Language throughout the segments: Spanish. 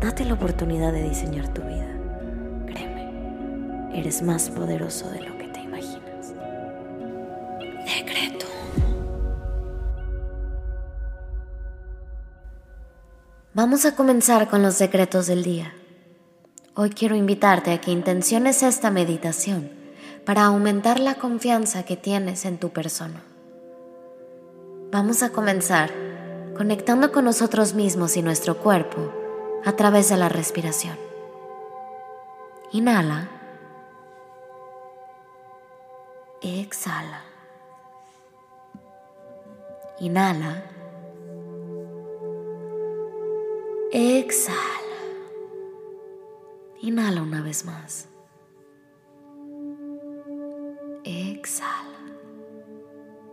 Date la oportunidad de diseñar tu vida. Créeme, eres más poderoso de lo que te imaginas. Decreto. Vamos a comenzar con los decretos del día. Hoy quiero invitarte a que intenciones esta meditación para aumentar la confianza que tienes en tu persona. Vamos a comenzar conectando con nosotros mismos y nuestro cuerpo a través de la respiración. Inhala. Exhala. Inhala. Exhala. Inhala una vez más. exhala.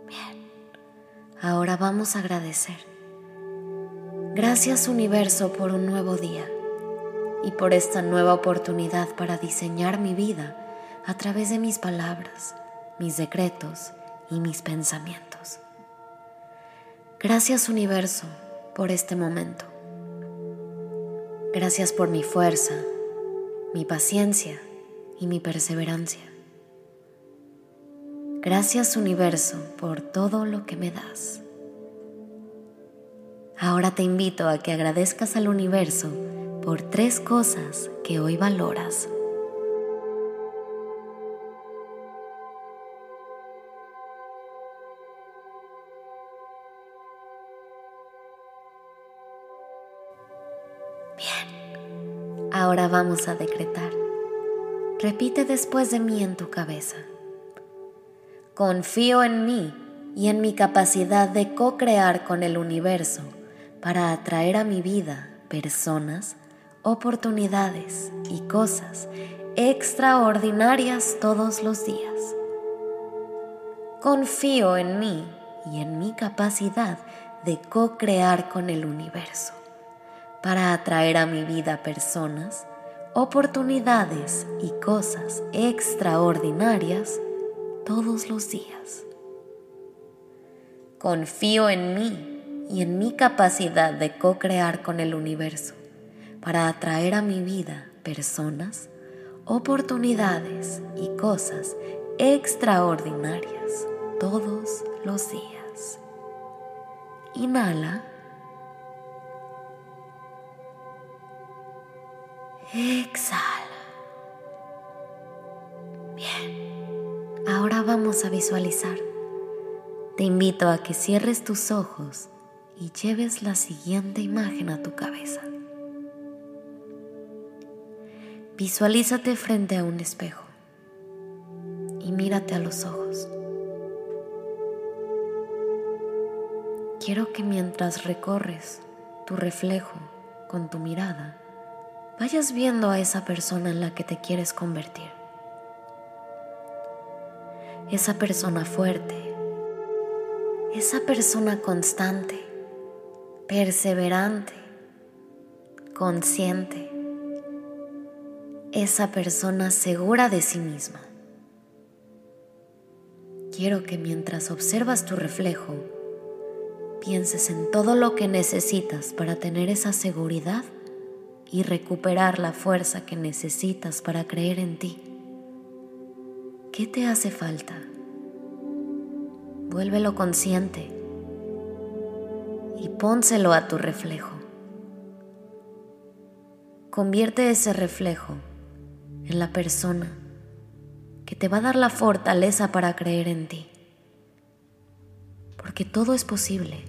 Bien, ahora vamos a agradecer. Gracias universo por un nuevo día y por esta nueva oportunidad para diseñar mi vida a través de mis palabras, mis decretos y mis pensamientos. Gracias universo por este momento. Gracias por mi fuerza, mi paciencia y mi perseverancia. Gracias universo por todo lo que me das. Ahora te invito a que agradezcas al universo por tres cosas que hoy valoras. Bien, ahora vamos a decretar. Repite después de mí en tu cabeza. Confío en mí y en mi capacidad de co-crear con el universo para atraer a mi vida personas, oportunidades y cosas extraordinarias todos los días. Confío en mí y en mi capacidad de co-crear con el universo para atraer a mi vida personas, oportunidades y cosas extraordinarias todos los días. Confío en mí y en mi capacidad de co-crear con el universo para atraer a mi vida personas, oportunidades y cosas extraordinarias todos los días. Inhala. Exhala. Bien. Ahora vamos a visualizar. Te invito a que cierres tus ojos y lleves la siguiente imagen a tu cabeza. Visualízate frente a un espejo y mírate a los ojos. Quiero que mientras recorres tu reflejo con tu mirada, vayas viendo a esa persona en la que te quieres convertir esa persona fuerte, esa persona constante, perseverante, consciente, esa persona segura de sí misma. Quiero que mientras observas tu reflejo, pienses en todo lo que necesitas para tener esa seguridad y recuperar la fuerza que necesitas para creer en ti. ¿Qué te hace falta? Vuélvelo consciente y pónselo a tu reflejo. Convierte ese reflejo en la persona que te va a dar la fortaleza para creer en ti. Porque todo es posible.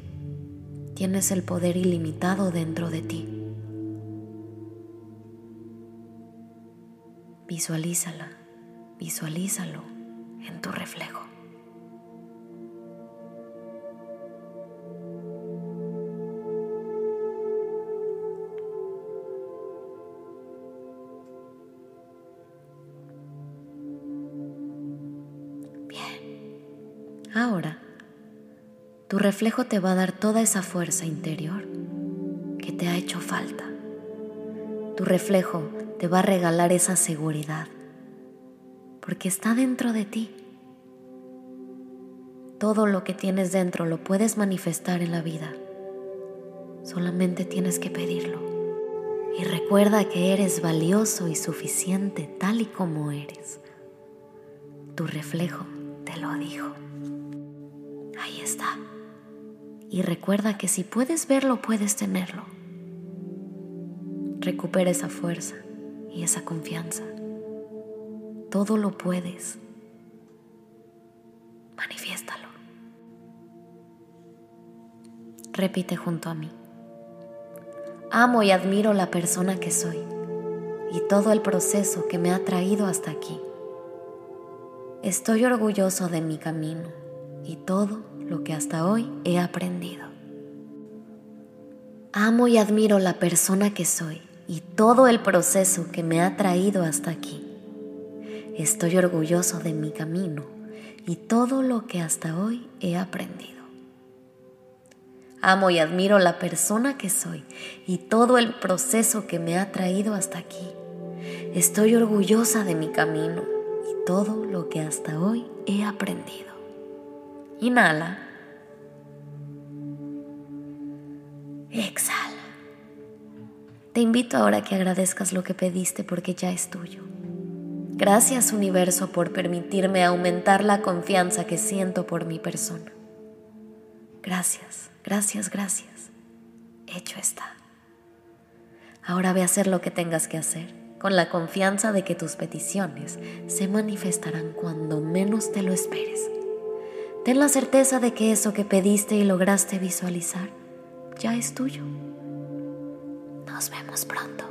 Tienes el poder ilimitado dentro de ti. Visualízala. Visualízalo en tu reflejo. Ahora, tu reflejo te va a dar toda esa fuerza interior que te ha hecho falta. Tu reflejo te va a regalar esa seguridad, porque está dentro de ti. Todo lo que tienes dentro lo puedes manifestar en la vida. Solamente tienes que pedirlo. Y recuerda que eres valioso y suficiente tal y como eres. Tu reflejo te lo dijo. Ahí está. Y recuerda que si puedes verlo, puedes tenerlo. Recupera esa fuerza y esa confianza. Todo lo puedes. Manifiéstalo. Repite junto a mí. Amo y admiro la persona que soy y todo el proceso que me ha traído hasta aquí. Estoy orgulloso de mi camino y todo lo que hasta hoy he aprendido. Amo y admiro la persona que soy y todo el proceso que me ha traído hasta aquí. Estoy orgulloso de mi camino y todo lo que hasta hoy he aprendido. Amo y admiro la persona que soy y todo el proceso que me ha traído hasta aquí. Estoy orgullosa de mi camino y todo lo que hasta hoy he aprendido. Inhala. Exhala. Te invito ahora a que agradezcas lo que pediste porque ya es tuyo. Gracias universo por permitirme aumentar la confianza que siento por mi persona. Gracias, gracias, gracias. Hecho está. Ahora ve a hacer lo que tengas que hacer, con la confianza de que tus peticiones se manifestarán cuando menos te lo esperes. Ten la certeza de que eso que pediste y lograste visualizar ya es tuyo. Nos vemos pronto.